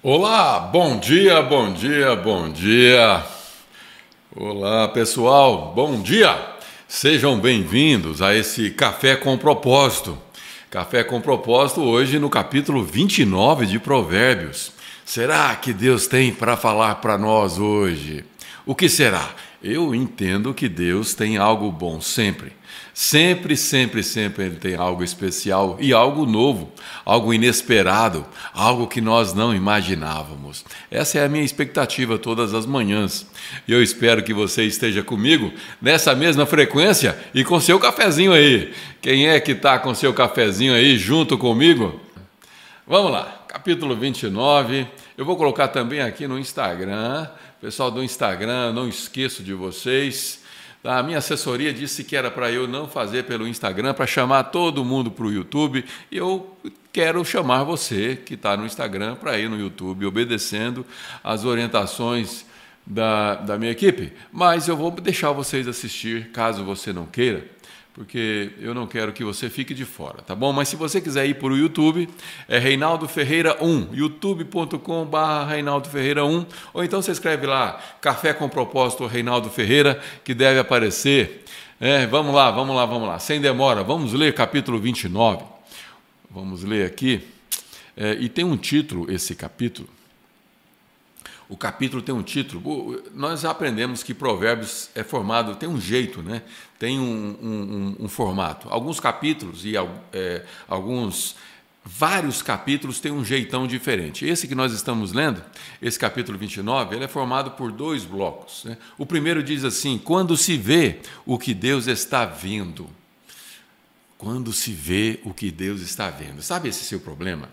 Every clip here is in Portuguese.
Olá, bom dia, bom dia, bom dia. Olá, pessoal, bom dia. Sejam bem-vindos a esse Café com Propósito. Café com Propósito hoje no capítulo 29 de Provérbios. Será que Deus tem para falar para nós hoje? O que será? Eu entendo que Deus tem algo bom sempre. Sempre, sempre, sempre Ele tem algo especial e algo novo, algo inesperado, algo que nós não imaginávamos. Essa é a minha expectativa todas as manhãs. E eu espero que você esteja comigo nessa mesma frequência e com seu cafezinho aí. Quem é que está com seu cafezinho aí junto comigo? Vamos lá, capítulo 29. Eu vou colocar também aqui no Instagram Pessoal do Instagram, não esqueço de vocês. A minha assessoria disse que era para eu não fazer pelo Instagram, para chamar todo mundo para o YouTube. E eu quero chamar você que está no Instagram para ir no YouTube, obedecendo as orientações da, da minha equipe. Mas eu vou deixar vocês assistir, caso você não queira porque eu não quero que você fique de fora, tá bom? Mas se você quiser ir para o YouTube, é Reinaldo Ferreira 1, youtube.com.br Reinaldo Ferreira 1, ou então você escreve lá, Café com Propósito Reinaldo Ferreira, que deve aparecer. É, vamos lá, vamos lá, vamos lá, sem demora, vamos ler capítulo 29. Vamos ler aqui, é, e tem um título esse capítulo, o capítulo tem um título. Nós aprendemos que Provérbios é formado, tem um jeito, né? tem um, um, um formato. Alguns capítulos e é, alguns, vários capítulos têm um jeitão diferente. Esse que nós estamos lendo, esse capítulo 29, ele é formado por dois blocos. Né? O primeiro diz assim: quando se vê o que Deus está vendo. Quando se vê o que Deus está vendo. Sabe esse seu problema?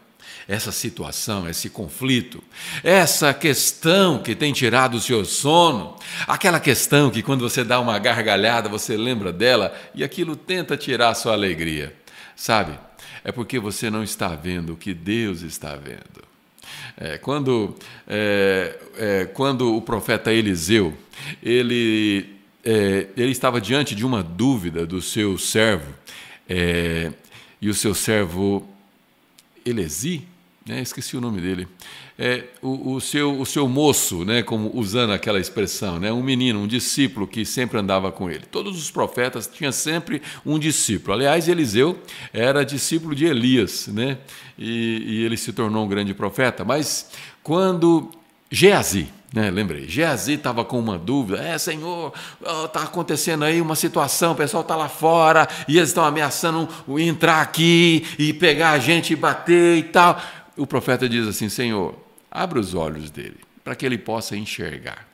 Essa situação, esse conflito, essa questão que tem tirado o seu sono, aquela questão que quando você dá uma gargalhada você lembra dela e aquilo tenta tirar a sua alegria, sabe? É porque você não está vendo o que Deus está vendo. É, quando, é, é, quando o profeta Eliseu ele, é, ele estava diante de uma dúvida do seu servo é, e o seu servo Elesi, né, esqueci o nome dele, é, o, o, seu, o seu moço, né, como usando aquela expressão, né, um menino, um discípulo que sempre andava com ele. Todos os profetas tinham sempre um discípulo. Aliás, Eliseu era discípulo de Elias, né, e, e ele se tornou um grande profeta. Mas quando Geazi, né, lembrei, Geazi estava com uma dúvida, é Senhor, está acontecendo aí uma situação, o pessoal está lá fora e eles estão ameaçando entrar aqui e pegar a gente e bater e tal. O profeta diz assim: Senhor, abre os olhos dele para que ele possa enxergar.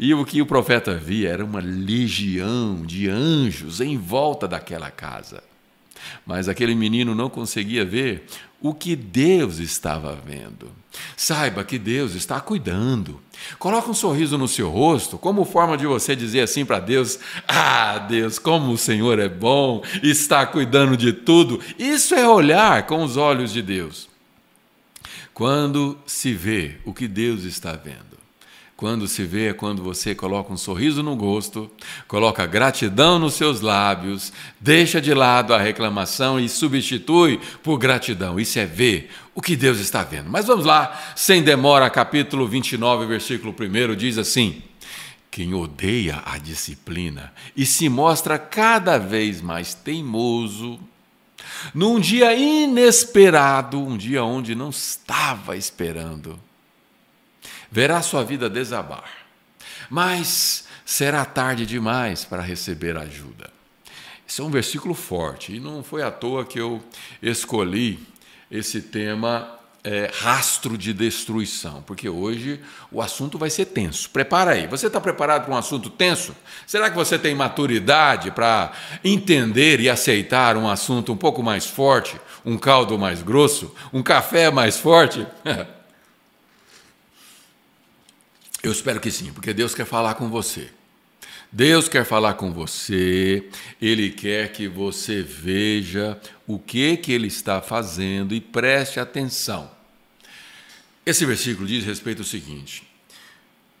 E o que o profeta via era uma legião de anjos em volta daquela casa. Mas aquele menino não conseguia ver o que Deus estava vendo. Saiba que Deus está cuidando. Coloque um sorriso no seu rosto, como forma de você dizer assim para Deus: Ah, Deus, como o Senhor é bom, está cuidando de tudo. Isso é olhar com os olhos de Deus. Quando se vê o que Deus está vendo. Quando se vê é quando você coloca um sorriso no rosto, coloca gratidão nos seus lábios, deixa de lado a reclamação e substitui por gratidão. Isso é ver o que Deus está vendo. Mas vamos lá, sem demora, capítulo 29, versículo 1 diz assim: Quem odeia a disciplina e se mostra cada vez mais teimoso, num dia inesperado, um dia onde não estava esperando, verá sua vida desabar. Mas será tarde demais para receber ajuda. Esse é um versículo forte e não foi à toa que eu escolhi esse tema é, rastro de destruição, porque hoje o assunto vai ser tenso. Prepara aí. Você está preparado para um assunto tenso? Será que você tem maturidade para entender e aceitar um assunto um pouco mais forte, um caldo mais grosso, um café mais forte? Eu espero que sim, porque Deus quer falar com você. Deus quer falar com você, Ele quer que você veja o que, que Ele está fazendo e preste atenção. Esse versículo diz respeito ao seguinte: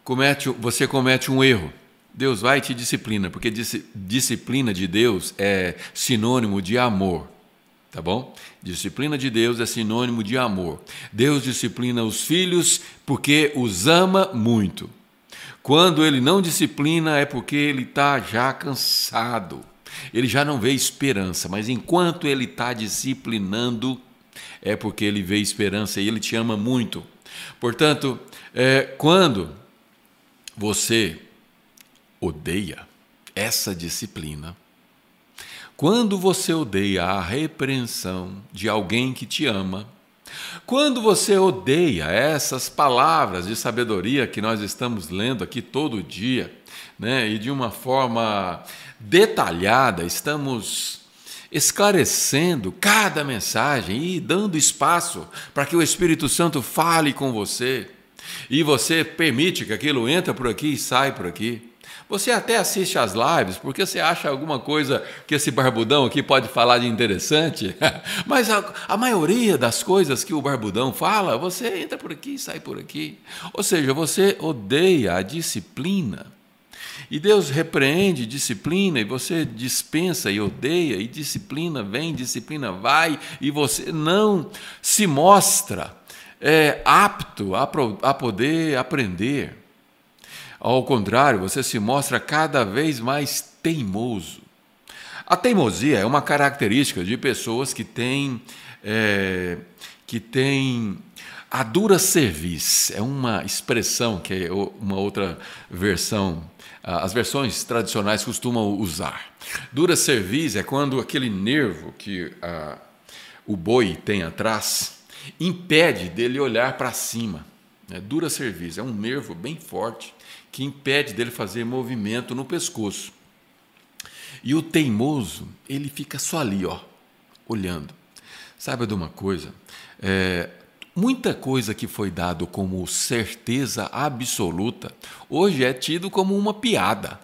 comete, você comete um erro, Deus vai e te disciplina, porque disciplina de Deus é sinônimo de amor. Tá bom? Disciplina de Deus é sinônimo de amor. Deus disciplina os filhos porque os ama muito. Quando ele não disciplina é porque ele está já cansado. Ele já não vê esperança, mas enquanto ele está disciplinando, é porque ele vê esperança e ele te ama muito. Portanto, é, quando você odeia essa disciplina, quando você odeia a repreensão de alguém que te ama, quando você odeia essas palavras de sabedoria que nós estamos lendo aqui todo dia, né, e de uma forma detalhada, estamos esclarecendo cada mensagem e dando espaço para que o Espírito Santo fale com você, e você permite que aquilo entre por aqui e sai por aqui. Você até assiste às lives porque você acha alguma coisa que esse barbudão aqui pode falar de interessante, mas a, a, maioria das coisas que o barbudão fala, você entra por aqui e sai por aqui. Ou seja, você odeia a disciplina. E Deus repreende, disciplina, e você dispensa e odeia, e disciplina vem, disciplina vai, e você não se mostra é, apto a, a poder aprender. Ao contrário, você se mostra cada vez mais teimoso. A teimosia é uma característica de pessoas que têm, é, que têm a dura cerviz. É uma expressão que é uma outra versão, as versões tradicionais costumam usar. Dura cerviz é quando aquele nervo que o boi tem atrás impede dele olhar para cima. É dura cerviz, é um nervo bem forte que impede dele fazer movimento no pescoço. E o teimoso, ele fica só ali, ó, olhando. Sabe de uma coisa? É, muita coisa que foi dado como certeza absoluta, hoje é tido como uma piada.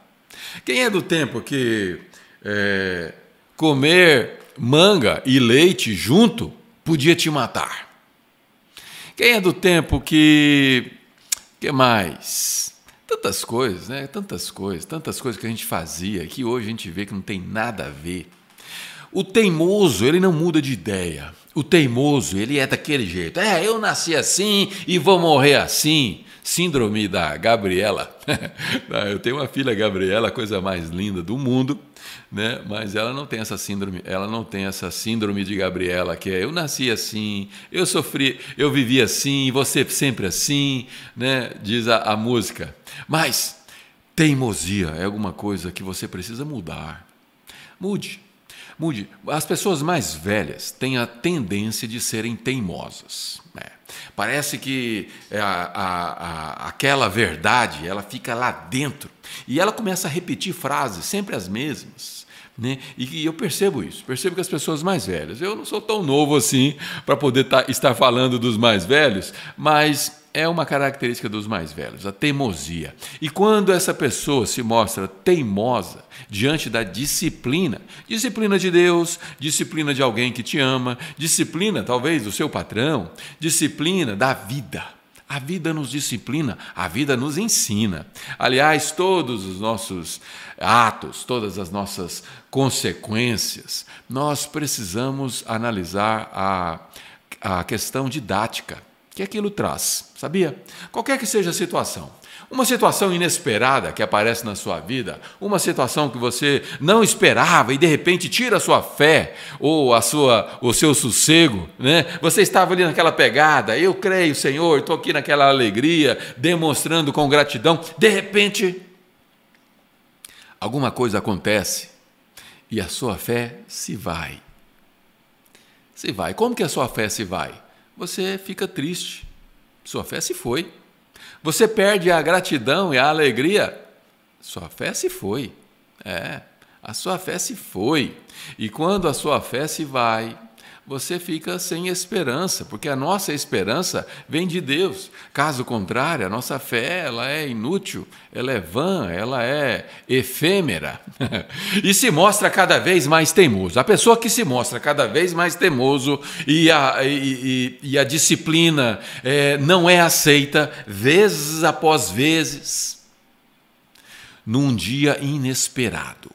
Quem é do tempo que é, comer manga e leite junto podia te matar? Quem é do tempo que. que mais? Tantas coisas, né? Tantas coisas, tantas coisas que a gente fazia que hoje a gente vê que não tem nada a ver. O teimoso, ele não muda de ideia. O teimoso, ele é daquele jeito. É, eu nasci assim e vou morrer assim. Síndrome da Gabriela. eu tenho uma filha Gabriela, a coisa mais linda do mundo, né? Mas ela não tem essa síndrome, ela não tem essa síndrome de Gabriela que é eu nasci assim, eu sofri, eu vivi assim, você sempre assim, né? Diz a, a música. Mas teimosia é alguma coisa que você precisa mudar. Mude. Mude. As pessoas mais velhas têm a tendência de serem teimosas. Né? Parece que a, a, a, aquela verdade ela fica lá dentro e ela começa a repetir frases, sempre as mesmas. Né? E, eu percebo isso, percebo que as pessoas mais velhas, eu não sou tão novo assim para poder tá, estar falando dos mais velhos, mas é uma característica dos mais velhos, a teimosia. E quando essa pessoa se mostra teimosa diante da disciplina, disciplina de Deus, disciplina de alguém que te ama, disciplina talvez do seu patrão, disciplina da vida. A vida nos disciplina, a vida nos ensina. Aliás, todos os nossos atos, todas as nossas consequências, nós precisamos analisar a, a questão didática que aquilo traz, sabia? Qualquer que seja a situação. Uma situação inesperada que aparece na sua vida, uma situação que você não esperava e de repente tira a sua fé ou a sua, o seu sossego, né? Você estava ali naquela pegada, eu creio, Senhor, estou aqui naquela alegria, demonstrando com gratidão. De repente, alguma coisa acontece e a sua fé se vai. Se vai. Como que a sua fé se vai? você fica triste. Sua fé se foi. Você perde a gratidão e a alegria. Sua fé se foi. É, a sua fé se foi. E quando a sua fé se vai, você fica sem esperança, porque a nossa esperança vem de Deus. Caso contrário, a nossa fé ela é inútil, ela é vã, ela é efêmera e se mostra cada vez mais teimoso. A pessoa que se mostra cada vez mais teimoso e a, e, e, e a disciplina é, não é aceita vezes após vezes, num dia inesperado.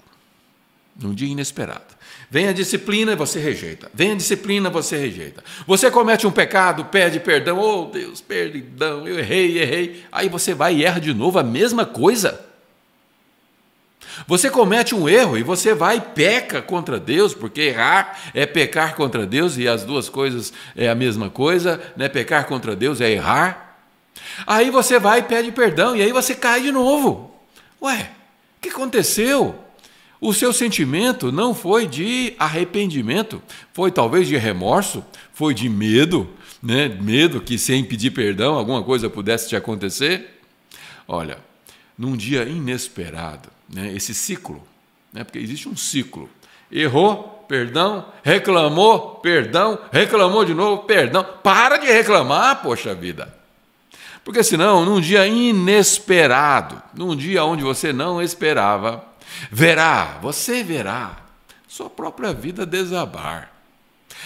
Num dia inesperado Vem a disciplina e você rejeita. Vem a disciplina, você rejeita. Você comete um pecado, pede perdão. Oh, Deus, perdão, eu errei, errei. Aí você vai e erra de novo a mesma coisa. Você comete um erro e você vai e peca contra Deus, porque errar é pecar contra Deus e as duas coisas é a mesma coisa, né? Pecar contra Deus é errar. Aí você vai e pede perdão e aí você cai de novo. Ué, o que aconteceu? O seu sentimento não foi de arrependimento, foi talvez de remorso, foi de medo, né? Medo que sem pedir perdão alguma coisa pudesse te acontecer. Olha, num dia inesperado, né, esse ciclo, né, porque existe um ciclo. Errou, perdão, reclamou, perdão, reclamou de novo, perdão. Para de reclamar, poxa vida. Porque senão, num dia inesperado, num dia onde você não esperava, verá, você verá sua própria vida desabar.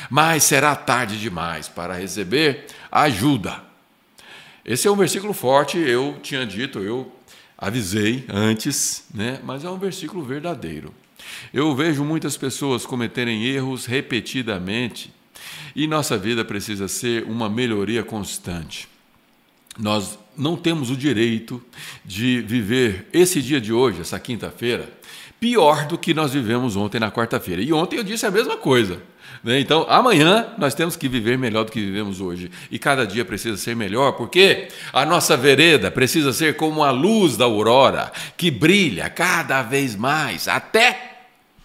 Mas será tarde demais para receber ajuda. Esse é um versículo forte, eu tinha dito, eu avisei antes, né? mas é um versículo verdadeiro. Eu vejo muitas pessoas cometerem erros repetidamente e nossa vida precisa ser uma melhoria constante. Nós não temos o direito de viver esse dia de hoje, essa quinta-feira, pior do que nós vivemos ontem na quarta-feira. E ontem eu disse a mesma coisa. Né? Então, amanhã nós temos que viver melhor do que vivemos hoje. E cada dia precisa ser melhor, porque a nossa vereda precisa ser como a luz da aurora, que brilha cada vez mais. Até.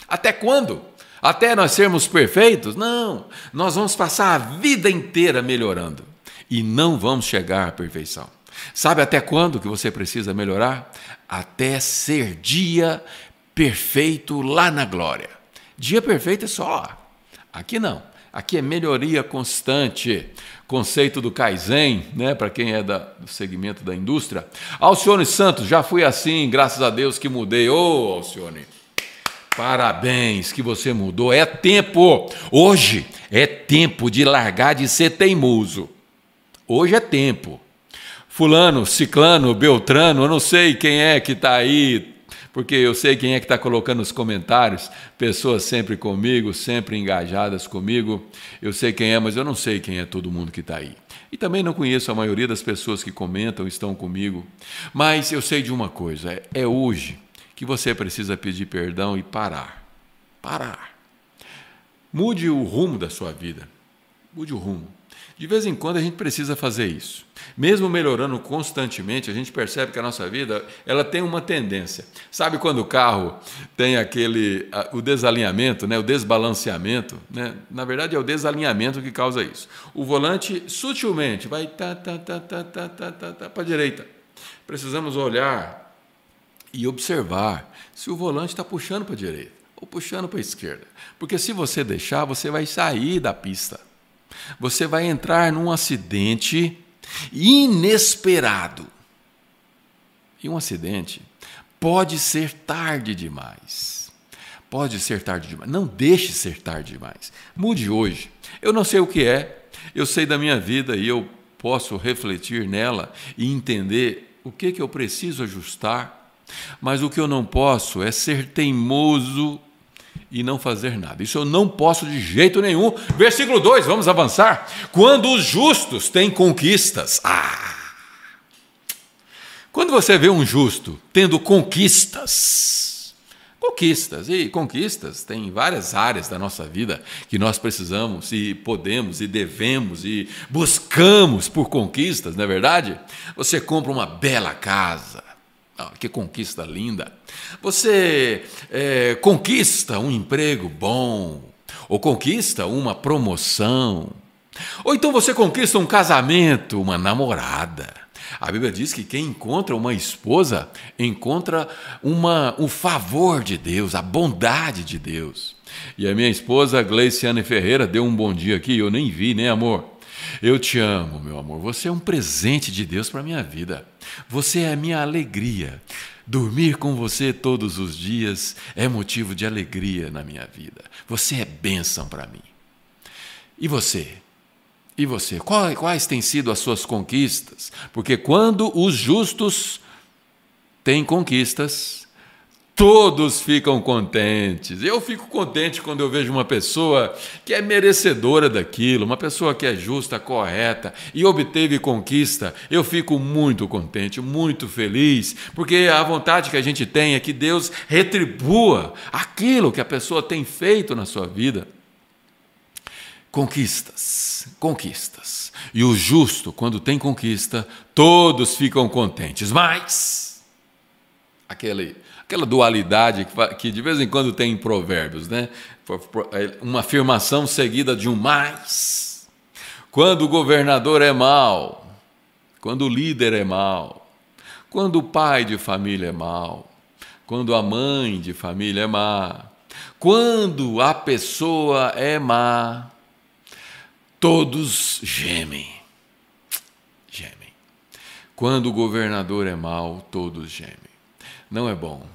Até quando? Até nós sermos perfeitos? Não. Nós vamos passar a vida inteira melhorando. E não vamos chegar à perfeição. Sabe até quando que você precisa melhorar? Até ser dia perfeito lá na glória. Dia perfeito é só lá. Aqui não. Aqui é melhoria constante. Conceito do Kaizen, né, para quem é da, do segmento da indústria. Alcione Santos, já fui assim, graças a Deus que mudei. Ô, oh, Alcione, parabéns que você mudou. É tempo. Hoje é tempo de largar de ser teimoso. Hoje é tempo. Fulano, Ciclano, Beltrano, eu não sei quem é que está aí porque eu sei quem é que está colocando os comentários, pessoas sempre comigo, sempre engajadas comigo. Eu sei quem é, mas eu não sei quem é todo mundo que está aí. E também não conheço a maioria das pessoas que comentam, estão comigo. Mas eu sei de uma coisa: é, é hoje que você precisa pedir perdão e parar. Parar. Mude o rumo da sua vida. Mude o rumo. De vez em quando a gente precisa fazer isso. Mesmo melhorando constantemente, a gente percebe que a nossa vida ela tem uma tendência. Sabe quando o carro tem aquele o desalinhamento, né, o desbalanceamento, né? Na verdade é o desalinhamento que causa isso. O volante sutilmente vai tá tá tá tá tá tá, tá, tá para a direita. Precisamos olhar e observar se o volante está puxando para a direita ou puxando para a esquerda, porque se você deixar, você vai sair da pista. Você vai entrar num acidente inesperado. E um acidente pode ser tarde demais. Pode ser tarde demais. Não deixe ser tarde demais. Mude hoje. Eu não sei o que é, eu sei da minha vida e eu posso refletir nela e entender o que, que eu preciso ajustar. Mas o que eu não posso é ser teimoso e não fazer nada. Isso eu não posso de jeito nenhum. Versículo 2, vamos avançar. Quando os justos têm conquistas. Ah! Quando você vê um justo tendo conquistas, conquistas e conquistas tem várias áreas da nossa vida que nós precisamos e podemos e devemos e buscamos por conquistas, não é verdade? Você compra uma bela casa, ah, que conquista linda! Você é, conquista um emprego bom, ou conquista uma promoção, ou então você conquista um casamento, uma namorada. A Bíblia diz que quem encontra uma esposa encontra uma, o favor de Deus, a bondade de Deus. E a minha esposa, Gleiciane Ferreira, deu um bom dia aqui, eu nem vi, né, amor? Eu te amo, meu amor. Você é um presente de Deus para a minha vida. Você é a minha alegria. Dormir com você todos os dias é motivo de alegria na minha vida. Você é bênção para mim. E você? E você? Quais, quais têm sido as suas conquistas? Porque quando os justos têm conquistas, todos ficam contentes. Eu fico contente quando eu vejo uma pessoa que é merecedora daquilo, uma pessoa que é justa, correta e obteve conquista. Eu fico muito contente, muito feliz, porque a vontade que a gente tem é que Deus retribua aquilo que a pessoa tem feito na sua vida. Conquistas, conquistas. E o justo, quando tem conquista, todos ficam contentes. Mas aquele aquela dualidade que, de vez em quando tem em provérbios, né? É, uma afirmação seguida de um mais. Quando o governador é mau, quando o líder é mau, quando o pai de família é mau, quando a mãe de família é má, quando a pessoa é má, todos gemem. Gemem. Quando o governador é mau, todos gemem. Não é bom.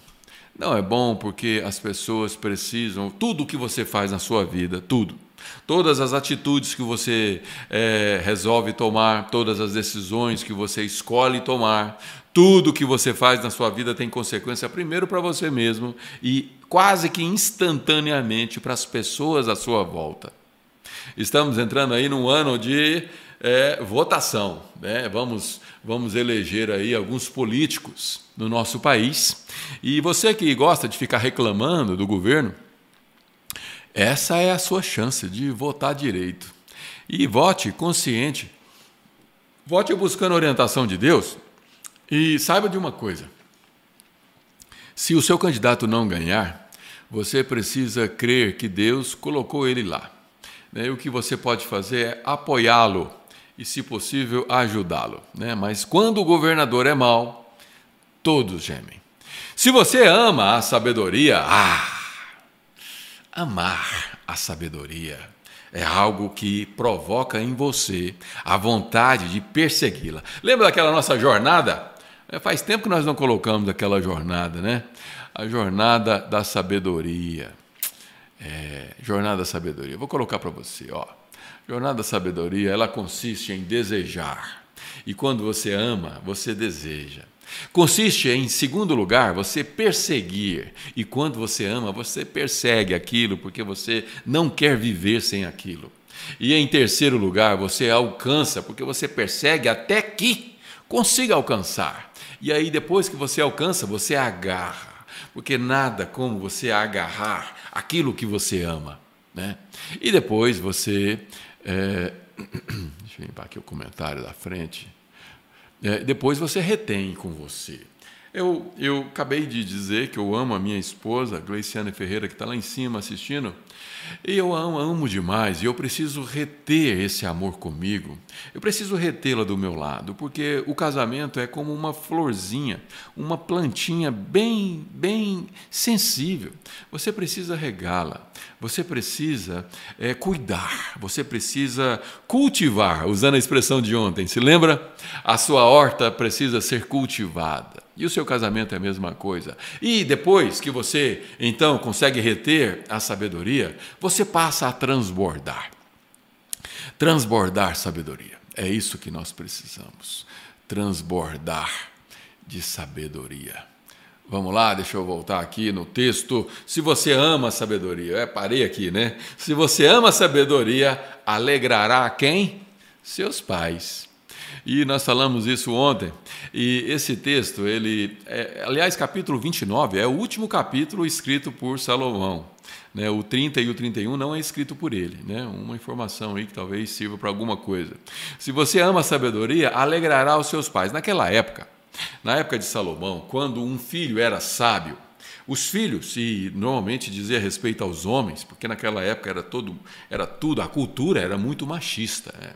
Não é bom porque as pessoas precisam, tudo que você faz na sua vida, tudo, todas as atitudes que você é, resolve tomar, todas as decisões que você escolhe tomar, tudo que você faz na sua vida tem consequência primeiro para você mesmo e quase que instantaneamente para as pessoas à sua volta. Estamos entrando aí num ano de é, votação. Né? Vamos, vamos eleger aí alguns políticos no nosso país. E você que gosta de ficar reclamando do governo, essa é a sua chance de votar direito. E vote consciente. Vote buscando a orientação de Deus. E saiba de uma coisa: se o seu candidato não ganhar, você precisa crer que Deus colocou ele lá. Né? E o que você pode fazer é apoiá-lo e, se possível, ajudá-lo. Né? Mas quando o governador é mau, todos gemem. Se você ama a sabedoria, ah, amar a sabedoria é algo que provoca em você a vontade de persegui-la. Lembra daquela nossa jornada? É, faz tempo que nós não colocamos aquela jornada, né? A jornada da sabedoria. É, jornada da sabedoria. Vou colocar para você, ó. Jornada da sabedoria, ela consiste em desejar. E quando você ama, você deseja. Consiste em, segundo lugar, você perseguir. E quando você ama, você persegue aquilo porque você não quer viver sem aquilo. E em terceiro lugar, você alcança porque você persegue até que consiga alcançar. E aí, depois que você alcança, você agarra. Porque nada como você agarrar aquilo que você ama. Né? E depois você é, deixa eu limpar aqui o comentário da frente. É, depois você retém com você. Eu, eu acabei de dizer que eu amo a minha esposa, Gleiciane Ferreira, que está lá em cima assistindo. E eu amo, amo demais e eu preciso reter esse amor comigo. Eu preciso retê-la do meu lado, porque o casamento é como uma florzinha, uma plantinha bem, bem sensível. Você precisa regá-la, você precisa é, cuidar, você precisa cultivar, usando a expressão de ontem. Se lembra? A sua horta precisa ser cultivada. E o seu casamento é a mesma coisa. E depois que você então consegue reter a sabedoria, você passa a transbordar. Transbordar sabedoria. É isso que nós precisamos. Transbordar de sabedoria. Vamos lá, deixa eu voltar aqui no texto. Se você ama a sabedoria, é, parei aqui, né? Se você ama a sabedoria, alegrará quem? Seus pais. E nós falamos isso ontem. E esse texto, ele, é, aliás, capítulo 29 é o último capítulo escrito por Salomão. Né? O 30 e o 31 não é escrito por ele. Né? Uma informação aí que talvez sirva para alguma coisa. Se você ama a sabedoria, alegrará os seus pais. Naquela época, na época de Salomão, quando um filho era sábio, os filhos, e normalmente dizia respeito aos homens, porque naquela época era todo, era tudo, a cultura era muito machista. Né?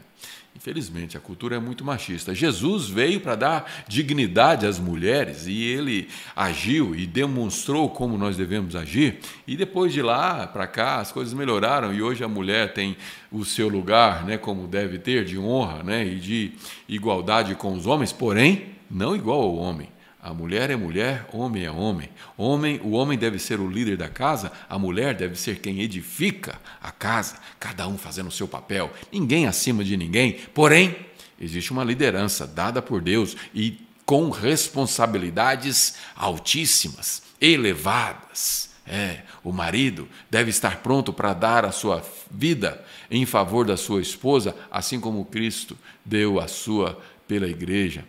Infelizmente, a cultura é muito machista. Jesus veio para dar dignidade às mulheres e ele agiu e demonstrou como nós devemos agir. E depois de lá para cá, as coisas melhoraram e hoje a mulher tem o seu lugar, né, como deve ter, de honra né, e de igualdade com os homens, porém, não igual ao homem. A mulher é mulher, homem é homem. Homem, o homem deve ser o líder da casa, a mulher deve ser quem edifica a casa, cada um fazendo o seu papel, ninguém acima de ninguém. Porém, existe uma liderança dada por Deus e com responsabilidades altíssimas. elevadas. É, o marido deve estar pronto para dar a sua vida em favor da sua esposa, assim como Cristo deu a sua pela igreja.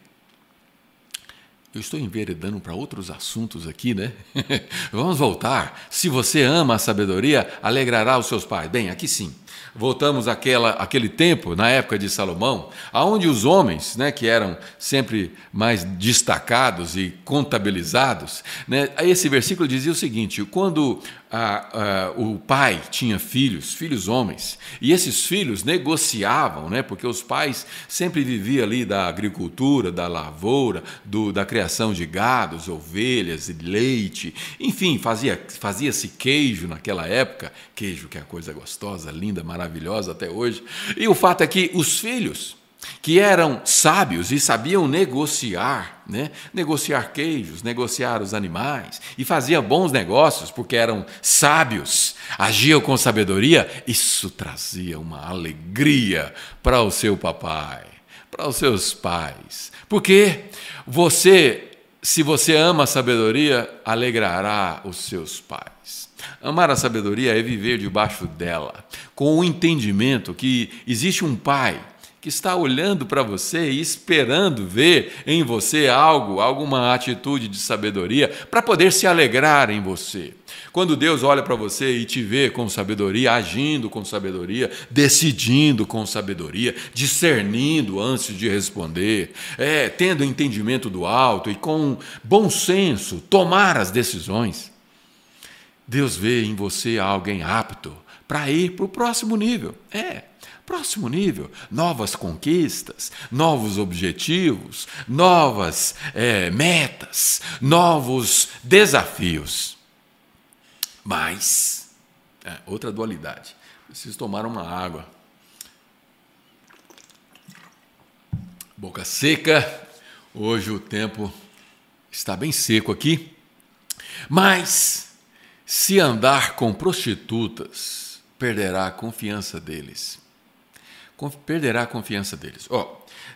Eu estou enveredando para outros assuntos aqui, né? Vamos voltar. Se você ama a sabedoria, alegrará os seus pais. Bem, aqui sim voltamos àquela, àquele tempo, na época de Salomão, aonde os homens, né, que eram sempre mais destacados e contabilizados, né, esse versículo dizia o seguinte: quando a, a, o pai tinha filhos, filhos homens, e esses filhos negociavam, né, porque os pais sempre viviam ali da agricultura, da lavoura, do, da criação de gados, ovelhas, leite, enfim, fazia, fazia-se queijo naquela época, queijo que é coisa gostosa, linda, maravilhosa até hoje. E o fato é que os filhos, que eram sábios e sabiam negociar, né? negociar queijos, negociar os animais, e faziam bons negócios porque eram sábios, agiam com sabedoria, isso trazia uma alegria para o seu papai, para os seus pais. Porque você, se você ama a sabedoria, alegrará os seus pais. Amar a sabedoria é viver debaixo dela, com o entendimento que existe um pai que está olhando para você e esperando ver em você algo, alguma atitude de sabedoria, para poder se alegrar em você. Quando Deus olha para você e te vê com sabedoria, agindo com sabedoria, decidindo com sabedoria, discernindo antes de responder, é, tendo entendimento do alto e com bom senso tomar as decisões, Deus vê em você alguém apto para ir para o próximo nível. É, Próximo nível, novas conquistas, novos objetivos, novas é, metas, novos desafios. Mas, é, outra dualidade, preciso tomar uma água. Boca seca, hoje o tempo está bem seco aqui, mas se andar com prostitutas, perderá a confiança deles perderá a confiança deles. Oh,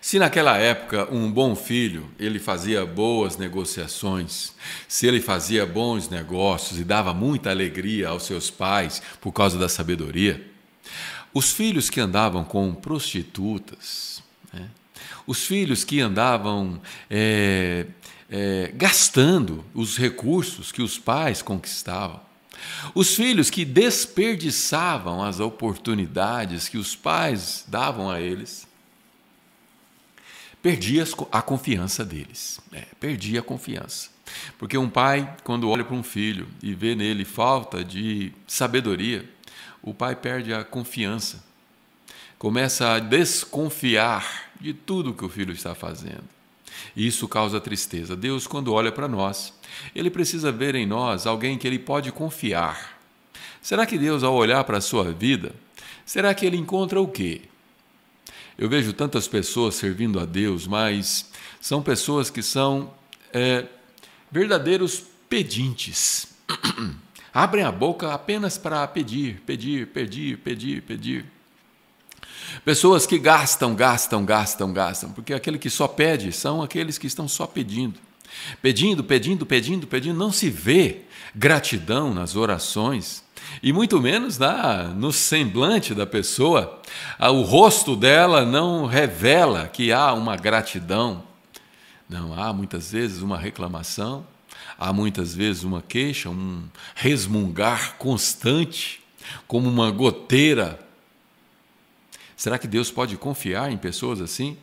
se naquela época um bom filho ele fazia boas negociações, se ele fazia bons negócios e dava muita alegria aos seus pais por causa da sabedoria, os filhos que andavam com prostitutas, né? os filhos que andavam é, é, gastando os recursos que os pais conquistavam, os filhos que desperdiçavam as oportunidades que os pais davam a eles, perdia a confiança deles. É, perdia a confiança. Porque um pai, quando olha para um filho e vê nele falta de sabedoria, o pai perde a confiança. Começa a desconfiar de tudo que o filho está fazendo. Isso causa tristeza. Deus, quando olha para nós, ele precisa ver em nós alguém que ele pode confiar. Será que Deus, ao olhar para a sua vida, será que ele encontra o quê? Eu vejo tantas pessoas servindo a Deus, mas são pessoas que são é, verdadeiros pedintes. Abrem a boca apenas para pedir, pedir, pedir, pedir, pedir. Pessoas que gastam, gastam, gastam, gastam, porque aquele que só pede são aqueles que estão só pedindo. Pedindo, pedindo, pedindo, pedindo, não se vê gratidão nas orações e muito menos na, no semblante da pessoa. Ah, o rosto dela não revela que há uma gratidão. Não, há muitas vezes uma reclamação, há muitas vezes uma queixa, um resmungar constante, como uma goteira. Será que Deus pode confiar em pessoas assim?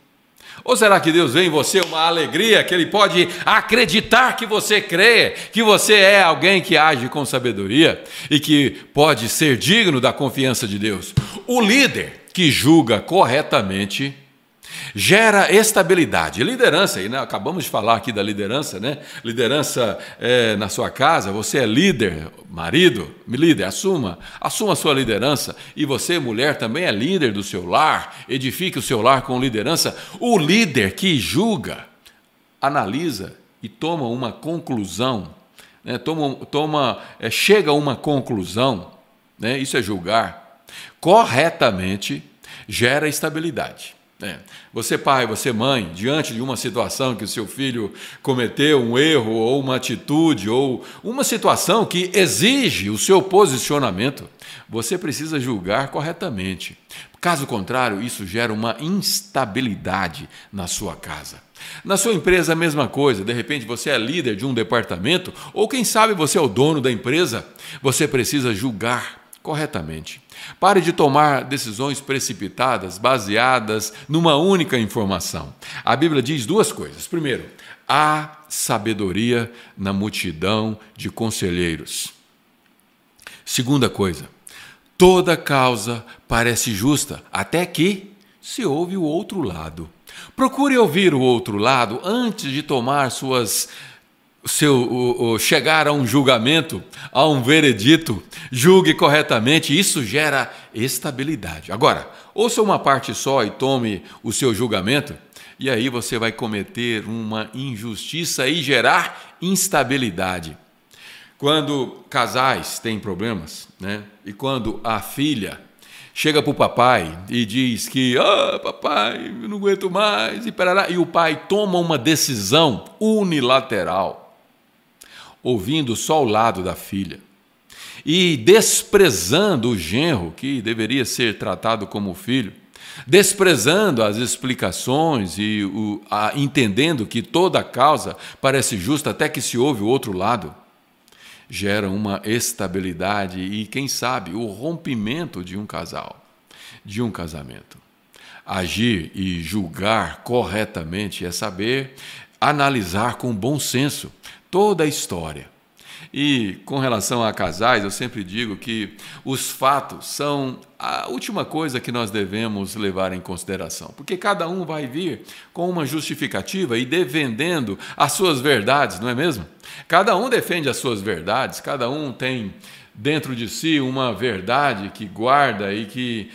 Ou será que Deus vê em você uma alegria que Ele pode acreditar que você crê, que você é alguém que age com sabedoria e que pode ser digno da confiança de Deus? O líder que julga corretamente gera estabilidade. Liderança, e né, acabamos de falar aqui da liderança, né? Liderança é, na sua casa, você é líder, marido, líder, assuma, assuma a sua liderança. E você, mulher, também é líder do seu lar, edifique o seu lar com liderança. O líder que julga, analisa e toma uma conclusão, né? toma, toma é, chega a uma conclusão, né? isso é julgar, corretamente gera estabilidade. É. Você, pai, você, mãe, diante de uma situação que o seu filho cometeu um erro ou uma atitude ou uma situação que exige o seu posicionamento, você precisa julgar corretamente. Caso contrário, isso gera uma instabilidade na sua casa. Na sua empresa, a mesma coisa. De repente, você é líder de um departamento, ou quem sabe você é o dono da empresa. Você precisa julgar corretamente. Pare de tomar decisões precipitadas, baseadas numa única informação. A Bíblia diz duas coisas. Primeiro, há sabedoria na multidão de conselheiros. Segunda coisa, toda causa parece justa, até que se ouve o outro lado. Procure ouvir o outro lado antes de tomar suas seu, o, o, chegar a um julgamento, a um veredito, julgue corretamente, isso gera estabilidade. Agora, ouça uma parte só e tome o seu julgamento, e aí você vai cometer uma injustiça e gerar instabilidade. Quando casais têm problemas, né? E quando a filha chega para o papai e diz que, ah, papai, eu não aguento mais, e, parará, e o pai toma uma decisão unilateral ouvindo só o lado da filha e desprezando o genro, que deveria ser tratado como filho, desprezando as explicações e o, a, entendendo que toda causa parece justa até que se ouve o outro lado, gera uma estabilidade e, quem sabe, o rompimento de um casal, de um casamento. Agir e julgar corretamente é saber analisar com bom senso toda a história. E com relação a casais, eu sempre digo que os fatos são a última coisa que nós devemos levar em consideração, porque cada um vai vir com uma justificativa e defendendo as suas verdades, não é mesmo? Cada um defende as suas verdades, cada um tem dentro de si uma verdade que guarda e que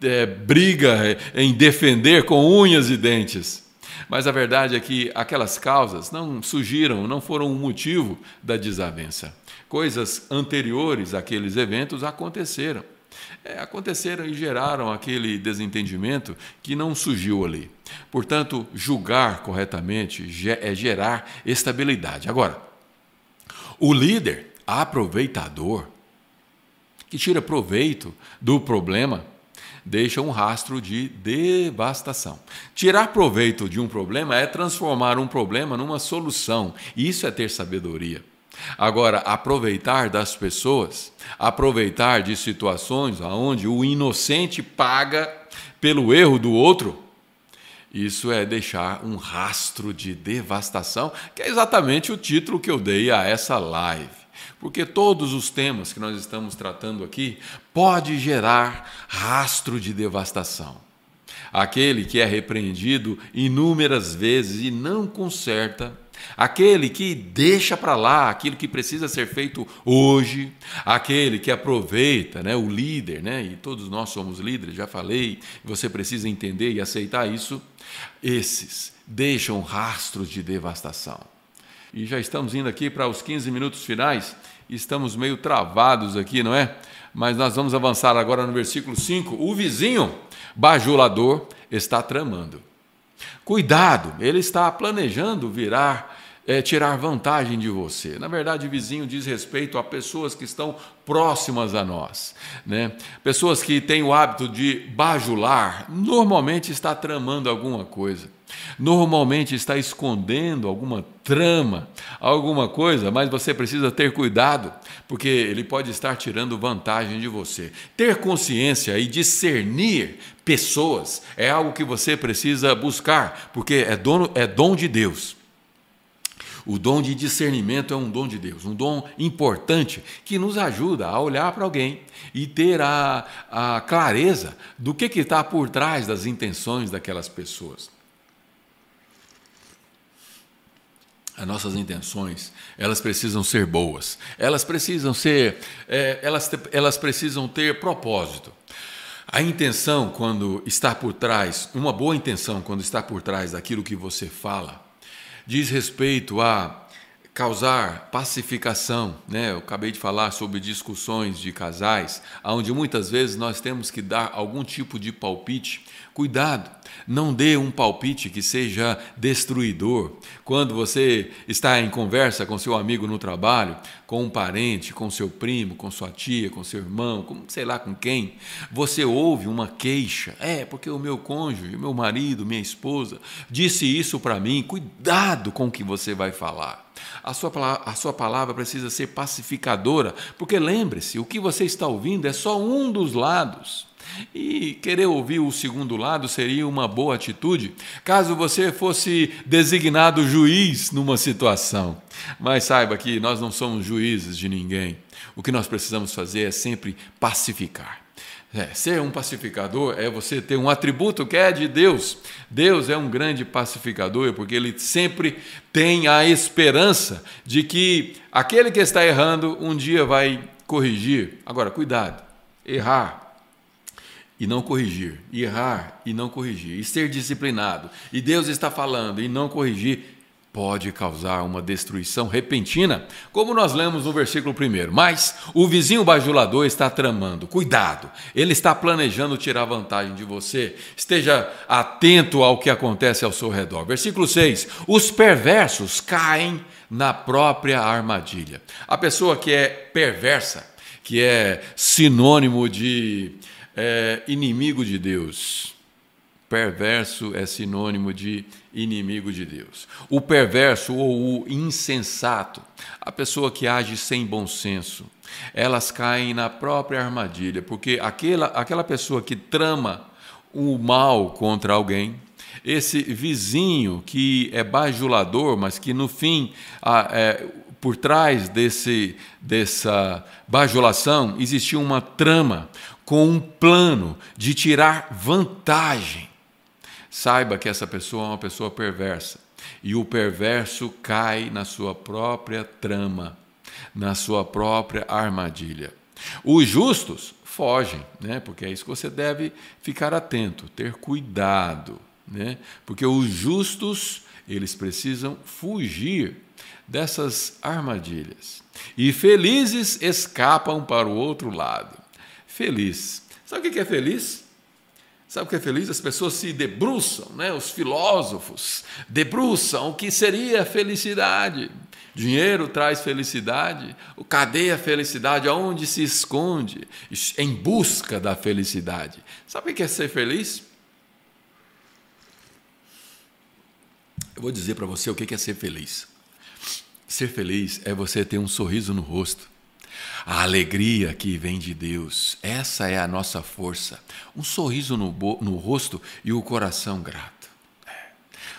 é, briga em defender com unhas e dentes. Mas a verdade é que aquelas causas não surgiram, não foram o motivo da desavença. Coisas anteriores àqueles eventos aconteceram. É, aconteceram e geraram aquele desentendimento que não surgiu ali. Portanto, julgar corretamente é gerar estabilidade. Agora, o líder aproveitador, que tira proveito do problema, deixa um rastro de devastação. Tirar proveito de um problema é transformar um problema numa solução. Isso é ter sabedoria. Agora, aproveitar das pessoas, aproveitar de situações onde o inocente paga pelo erro do outro, isso é deixar um rastro de devastação, que é exatamente o título que eu dei a essa live porque todos os temas que nós estamos tratando aqui pode gerar rastro de devastação. Aquele que é repreendido inúmeras vezes e não conserta, aquele que deixa para lá aquilo que precisa ser feito hoje, aquele que aproveita, né, o líder, né, e todos nós somos líderes, já falei, você precisa entender e aceitar isso. Esses deixam rastros de devastação. E já estamos indo aqui para os 15 minutos finais estamos meio travados aqui, não é? Mas nós vamos avançar agora no versículo 5. O vizinho bajulador está tramando. Cuidado, ele está planejando virar, é, tirar vantagem de você. Na verdade, vizinho diz respeito a pessoas que estão próximas a nós. Né? Pessoas que têm o hábito de bajular, normalmente está tramando alguma coisa normalmente está escondendo alguma trama, alguma coisa, mas você precisa ter cuidado, porque ele pode estar tirando vantagem de você. Ter consciência e discernir pessoas é algo que você precisa buscar, porque é, dono, é dom de Deus. O dom de discernimento é um dom de Deus, um dom importante que nos ajuda a olhar para alguém e ter a, a clareza do que, está por trás das intenções daquelas pessoas. as nossas intenções, elas precisam ser boas, elas precisam ser, é, elas, elas precisam ter propósito. A intenção, quando está por trás, uma boa intenção, quando está por trás daquilo que você fala, diz respeito a causar pacificação, né? Eu acabei de falar sobre discussões de casais, onde muitas vezes nós temos que dar algum tipo de palpite. Cuidado, não dê um palpite que seja destruidor. Quando você está em conversa com seu amigo no trabalho, com um parente, com seu primo, com sua tia, com seu irmão, com sei lá com quem, você ouve uma queixa. É, porque o meu cônjuge, meu marido, minha esposa disse isso para mim. Cuidado com o que você vai falar. A sua, a sua palavra precisa ser pacificadora, porque lembre-se, o que você está ouvindo é só um dos lados. E querer ouvir o segundo lado seria uma boa atitude, caso você fosse designado juiz numa situação. Mas saiba que nós não somos juízes de ninguém. O que nós precisamos fazer é sempre pacificar. É, ser um pacificador é você ter um atributo que é de Deus. Deus é um grande pacificador porque ele sempre tem a esperança de que aquele que está errando um dia vai corrigir. Agora, cuidado, errar e não corrigir, errar e não corrigir, e ser disciplinado, e Deus está falando e não corrigir, pode causar uma destruição repentina, como nós lemos no versículo 1. Mas o vizinho bajulador está tramando, cuidado, ele está planejando tirar vantagem de você. Esteja atento ao que acontece ao seu redor. Versículo 6: Os perversos caem na própria armadilha. A pessoa que é perversa, que é sinônimo de é, inimigo de Deus, Perverso é sinônimo de inimigo de Deus. O perverso ou o insensato, a pessoa que age sem bom senso, elas caem na própria armadilha, porque aquela, aquela pessoa que trama o mal contra alguém, esse vizinho que é bajulador, mas que no fim, é, por trás desse, dessa bajulação, existia uma trama com um plano de tirar vantagem saiba que essa pessoa é uma pessoa perversa. E o perverso cai na sua própria trama, na sua própria armadilha. Os justos fogem, né? porque é isso que você deve ficar atento, ter cuidado. Né? Porque os justos, eles precisam fugir dessas armadilhas. E felizes escapam para o outro lado. Feliz. Sabe o que é feliz? Sabe o que é feliz? As pessoas se debruçam, né? os filósofos debruçam o que seria felicidade. Dinheiro traz felicidade. Cadê a felicidade? Aonde se esconde? Em busca da felicidade. Sabe o que é ser feliz? Eu vou dizer para você o que é ser feliz. Ser feliz é você ter um sorriso no rosto a alegria que vem de Deus, essa é a nossa força. Um sorriso no, no rosto e o coração grato. É.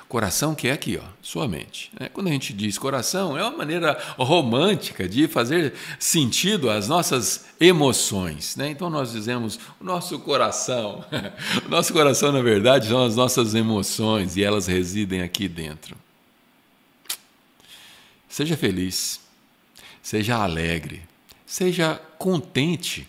Coração que é aqui, ó, sua mente. Né? Quando a gente diz coração, é uma maneira romântica de fazer sentido às nossas emoções. Né? Então nós dizemos o nosso coração. o nosso coração, na verdade, são as nossas emoções e elas residem aqui dentro. Seja feliz, seja alegre, seja contente,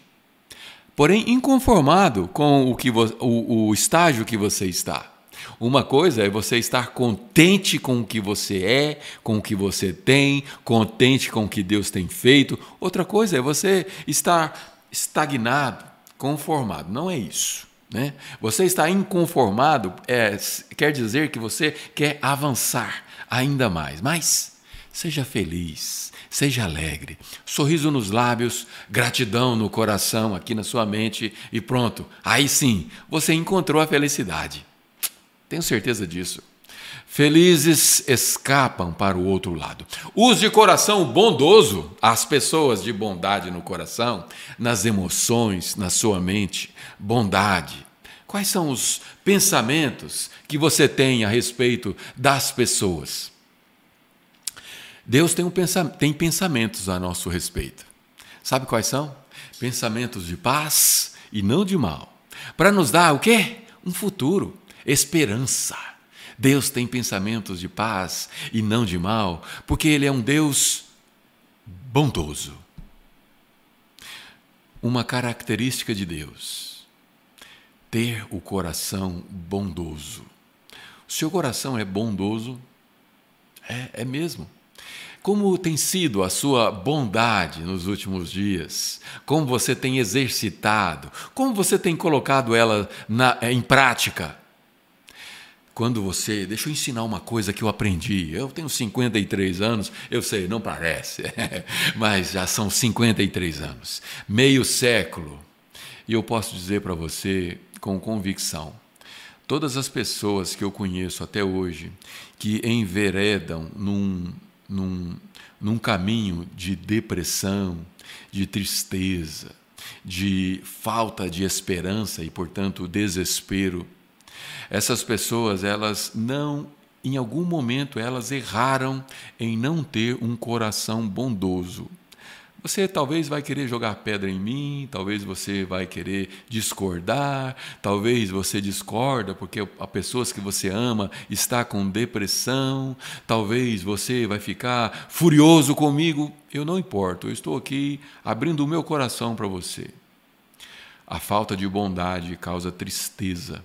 porém inconformado com o, que o, o estágio que você está. Uma coisa é você estar contente com o que você é, com o que você tem, contente com o que Deus tem feito. Outra coisa é você estar estagnado, conformado. Não é isso. Né? Você está inconformado é, quer dizer que você quer avançar ainda mais. Mas seja feliz, Seja alegre, sorriso nos lábios, gratidão no coração, aqui na sua mente e pronto. Aí sim, você encontrou a felicidade. Tenho certeza disso. Felizes escapam para o outro lado. Use coração bondoso as pessoas de bondade no coração, nas emoções, na sua mente. Bondade. Quais são os pensamentos que você tem a respeito das pessoas? Deus tem, um tem pensamentos a nosso respeito. Sabe quais são? Pensamentos de paz e não de mal. Para nos dar o quê? Um futuro, esperança. Deus tem pensamentos de paz e não de mal, porque Ele é um Deus bondoso. Uma característica de Deus, ter o coração bondoso. O seu coração é bondoso? É, é mesmo. Como tem sido a sua bondade nos últimos dias? Como você tem exercitado? Como você tem colocado ela na, em prática? Quando você. Deixa eu ensinar uma coisa que eu aprendi. Eu tenho 53 anos, eu sei, não parece, mas já são 53 anos, meio século. E eu posso dizer para você com convicção: todas as pessoas que eu conheço até hoje que enveredam num, num, num caminho de depressão, de tristeza, de falta de esperança e, portanto, desespero, essas pessoas, elas não, em algum momento, elas erraram em não ter um coração bondoso. Você talvez vai querer jogar pedra em mim, talvez você vai querer discordar, talvez você discorda porque a pessoas que você ama está com depressão, talvez você vai ficar furioso comigo. Eu não importo, eu estou aqui abrindo o meu coração para você. A falta de bondade causa tristeza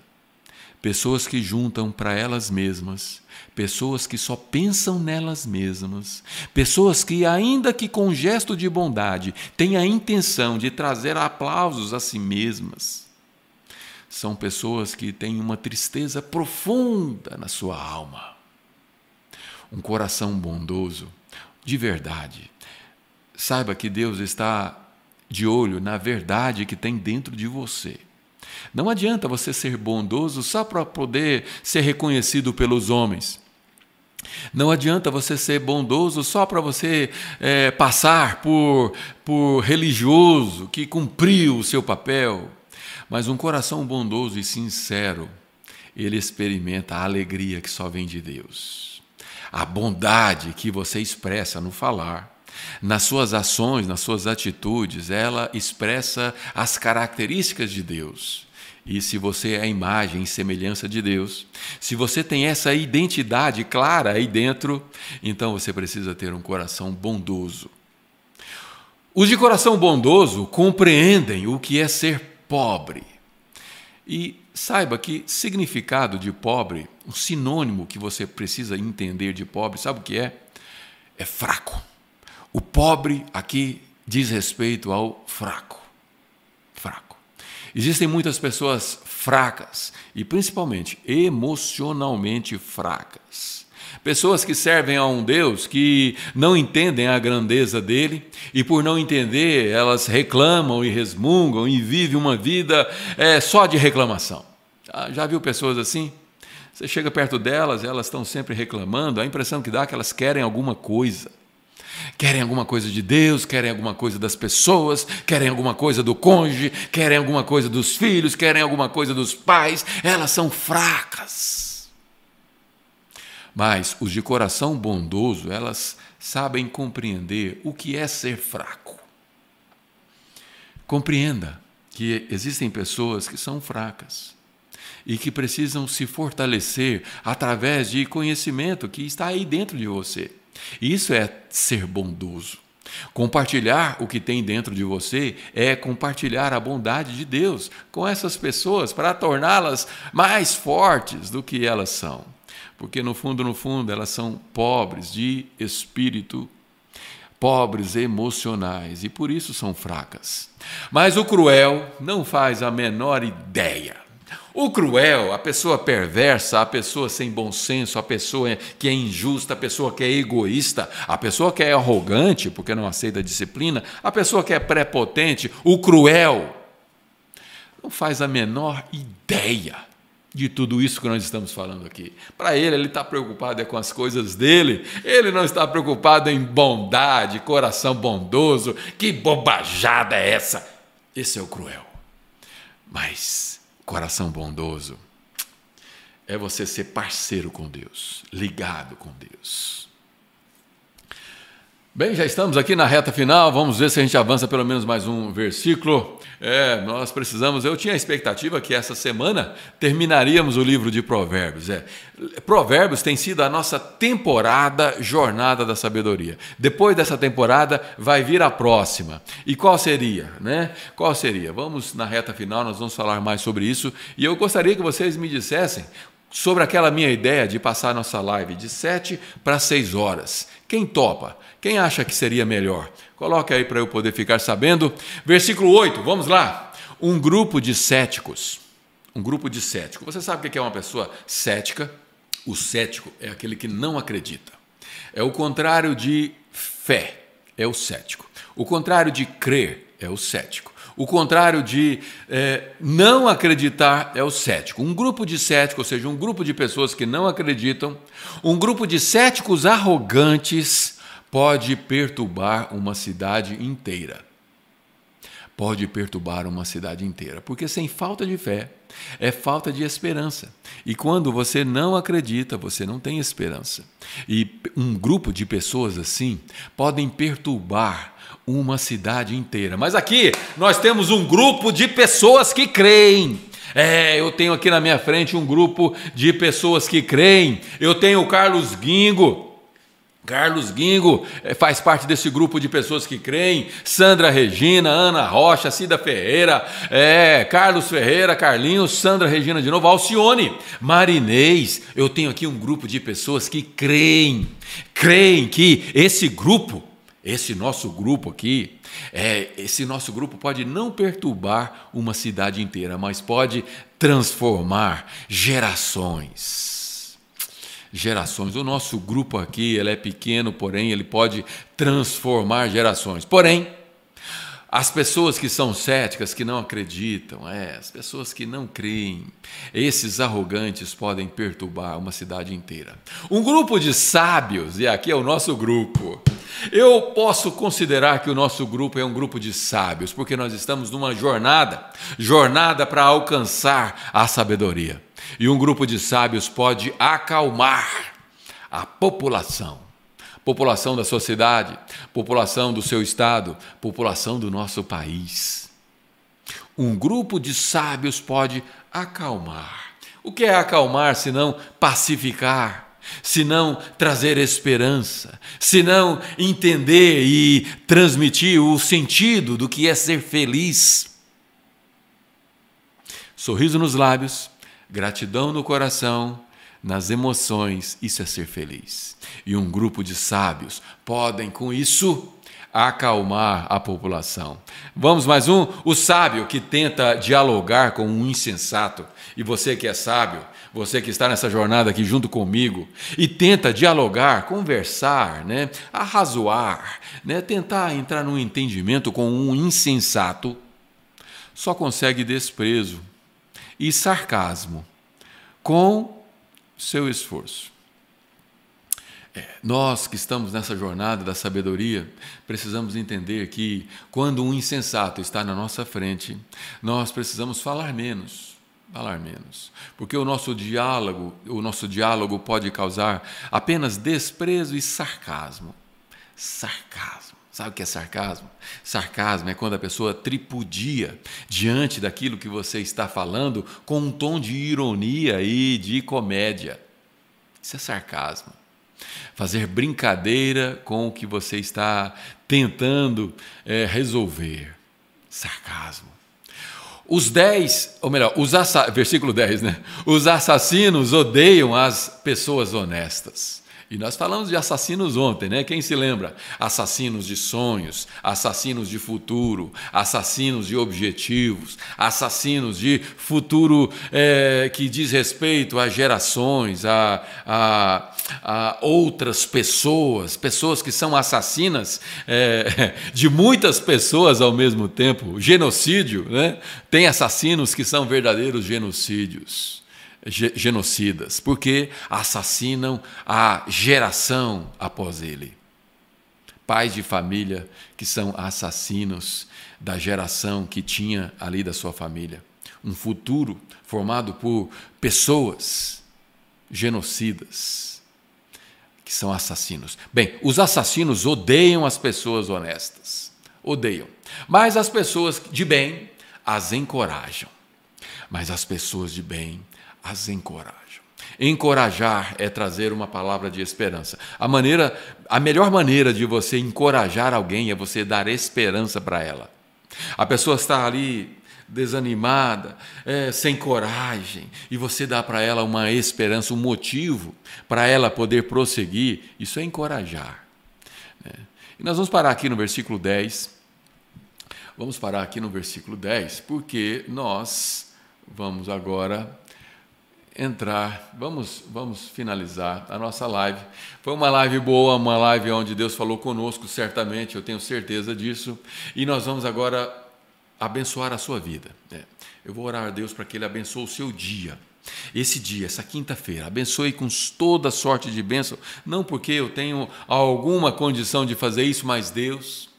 pessoas que juntam para elas mesmas, pessoas que só pensam nelas mesmas, pessoas que, ainda que com gesto de bondade, têm a intenção de trazer aplausos a si mesmas. São pessoas que têm uma tristeza profunda na sua alma. Um coração bondoso, de verdade. Saiba que Deus está de olho na verdade que tem dentro de você. Não adianta você ser bondoso só para poder ser reconhecido pelos homens. Não adianta você ser bondoso só para você é, passar por, por religioso que cumpriu o seu papel. Mas um coração bondoso e sincero, ele experimenta a alegria que só vem de Deus. A bondade que você expressa no falar, nas suas ações, nas suas atitudes, ela expressa as características de Deus. E se você é a imagem e semelhança de Deus, se você tem essa identidade clara aí dentro, então você precisa ter um coração bondoso. Os de coração bondoso compreendem o que é ser pobre. E saiba que significado de pobre, um sinônimo que você precisa entender de pobre, sabe o que é? É fraco. O pobre aqui diz respeito ao fraco. Existem muitas pessoas fracas e principalmente emocionalmente fracas. Pessoas que servem a um Deus que não entendem a grandeza dele e, por não entender, elas reclamam e resmungam e vivem uma vida é, só de reclamação. Já, já viu pessoas assim? Você chega perto delas, elas estão sempre reclamando, a impressão que dá é que elas querem alguma coisa. Querem alguma coisa de Deus, querem alguma coisa das pessoas, querem alguma coisa do cônjuge, querem alguma coisa dos filhos, querem alguma coisa dos pais. Elas são fracas. Mas os de coração bondoso, elas sabem compreender o que é ser fraco. Compreenda que existem pessoas que são fracas e que precisam se fortalecer através de conhecimento que está aí dentro de você. Isso é ser bondoso. Compartilhar o que tem dentro de você é compartilhar a bondade de Deus com essas pessoas para torná-las mais fortes do que elas são. Porque no fundo, no fundo, elas são pobres de espírito, pobres emocionais e por isso são fracas. Mas o cruel não faz a menor ideia o cruel, a pessoa perversa, a pessoa sem bom senso, a pessoa que é injusta, a pessoa que é egoísta, a pessoa que é arrogante porque não aceita a disciplina, a pessoa que é prepotente, o cruel, não faz a menor ideia de tudo isso que nós estamos falando aqui. Para ele, ele está preocupado é com as coisas dele, ele não está preocupado em bondade, coração bondoso. Que bobajada é essa? Esse é o cruel. Mas coração bondoso é você ser parceiro com Deus, ligado com Deus. Bem, já estamos aqui na reta final, vamos ver se a gente avança pelo menos mais um versículo. É, nós precisamos. Eu tinha a expectativa que essa semana terminaríamos o livro de Provérbios. É, Provérbios tem sido a nossa temporada Jornada da Sabedoria. Depois dessa temporada vai vir a próxima. E qual seria, né? Qual seria? Vamos na reta final, nós vamos falar mais sobre isso. E eu gostaria que vocês me dissessem sobre aquela minha ideia de passar nossa live de 7 para 6 horas. Quem topa? Quem acha que seria melhor? Coloque aí para eu poder ficar sabendo. Versículo 8, vamos lá. Um grupo de céticos. Um grupo de céticos. Você sabe o que é uma pessoa cética? O cético é aquele que não acredita. É o contrário de fé, é o cético. O contrário de crer é o cético. O contrário de é, não acreditar é o cético. Um grupo de céticos, ou seja, um grupo de pessoas que não acreditam, um grupo de céticos arrogantes pode perturbar uma cidade inteira. Pode perturbar uma cidade inteira, porque sem falta de fé é falta de esperança. E quando você não acredita, você não tem esperança. E um grupo de pessoas assim podem perturbar uma cidade inteira. Mas aqui nós temos um grupo de pessoas que creem. É, eu tenho aqui na minha frente um grupo de pessoas que creem. Eu tenho o Carlos Guingo. Carlos Guingo eh, faz parte desse grupo de pessoas que creem. Sandra Regina, Ana Rocha, Cida Ferreira, é, Carlos Ferreira, Carlinhos, Sandra Regina de novo, Alcione, Marinês. Eu tenho aqui um grupo de pessoas que creem. Creem que esse grupo esse nosso grupo aqui, é, esse nosso grupo pode não perturbar uma cidade inteira, mas pode transformar gerações. Gerações. O nosso grupo aqui, ele é pequeno, porém ele pode transformar gerações. Porém, as pessoas que são céticas, que não acreditam, é, as pessoas que não creem, esses arrogantes podem perturbar uma cidade inteira. Um grupo de sábios, e aqui é o nosso grupo. Eu posso considerar que o nosso grupo é um grupo de sábios, porque nós estamos numa jornada jornada para alcançar a sabedoria. E um grupo de sábios pode acalmar a população população da sua cidade, população do seu estado, população do nosso país. Um grupo de sábios pode acalmar. O que é acalmar se não pacificar? Se não trazer esperança, se não entender e transmitir o sentido do que é ser feliz. Sorriso nos lábios, gratidão no coração, nas emoções, isso é ser feliz. E um grupo de sábios podem, com isso, acalmar a população. Vamos mais um? O sábio que tenta dialogar com um insensato. E você que é sábio, você que está nessa jornada aqui junto comigo e tenta dialogar, conversar, né, arrazoar, né, tentar entrar num entendimento com um insensato, só consegue desprezo e sarcasmo com seu esforço. É, nós que estamos nessa jornada da sabedoria, precisamos entender que quando um insensato está na nossa frente, nós precisamos falar menos, falar menos, porque o nosso diálogo, o nosso diálogo pode causar apenas desprezo e sarcasmo. Sarcasmo. Sabe o que é sarcasmo? Sarcasmo é quando a pessoa tripudia diante daquilo que você está falando com um tom de ironia e de comédia. Isso é sarcasmo. Fazer brincadeira com o que você está tentando é, resolver. Sarcasmo. Os dez, ou melhor, os versículo 10, né? Os assassinos odeiam as pessoas honestas. E nós falamos de assassinos ontem, né? Quem se lembra? Assassinos de sonhos, assassinos de futuro, assassinos de objetivos, assassinos de futuro é, que diz respeito a gerações, a, a, a, outras pessoas, pessoas que são assassinas é, de muitas pessoas ao mesmo tempo. Genocídio, né? Tem assassinos que são verdadeiros genocídios genocidas, porque assassinam a geração após ele. Pais de família que são assassinos da geração que tinha ali da sua família. Um futuro formado por pessoas genocidas, que são assassinos. Bem, os assassinos odeiam as pessoas honestas. Odeiam. Mas as pessoas de bem as encorajam. Mas as pessoas de bem as encorajam. Encorajar é trazer uma palavra de esperança. A maneira, a melhor maneira de você encorajar alguém é você dar esperança para ela. A pessoa está ali desanimada, é, sem coragem, e você dá para ela uma esperança, um motivo para ela poder prosseguir, isso é encorajar. Né? E nós vamos parar aqui no versículo 10. Vamos parar aqui no versículo 10, porque nós vamos agora entrar, vamos, vamos finalizar a nossa live. Foi uma live boa, uma live onde Deus falou conosco, certamente, eu tenho certeza disso. E nós vamos agora abençoar a sua vida. É, eu vou orar a Deus para que Ele abençoe o seu dia. Esse dia, essa quinta-feira, abençoe com toda sorte de bênção, não porque eu tenho alguma condição de fazer isso, mas Deus,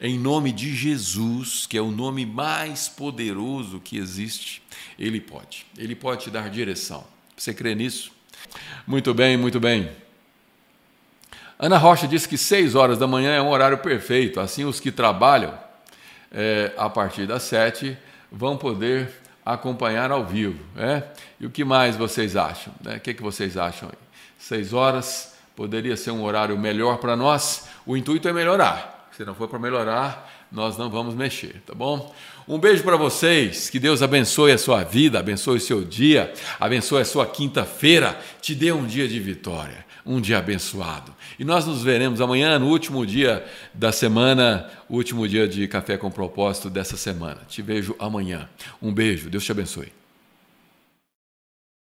em nome de Jesus, que é o nome mais poderoso que existe, Ele pode. Ele pode te dar direção. Você crê nisso? Muito bem, muito bem. Ana Rocha disse que seis horas da manhã é um horário perfeito, assim os que trabalham é, a partir das sete vão poder acompanhar ao vivo. É? E o que mais vocês acham? Né? O que, que vocês acham aí? Seis horas poderia ser um horário melhor para nós. O intuito é melhorar. Se não for para melhorar, nós não vamos mexer, tá bom? Um beijo para vocês, que Deus abençoe a sua vida, abençoe o seu dia, abençoe a sua quinta-feira, te dê um dia de vitória, um dia abençoado. E nós nos veremos amanhã, no último dia da semana, último dia de Café com Propósito dessa semana. Te vejo amanhã. Um beijo, Deus te abençoe.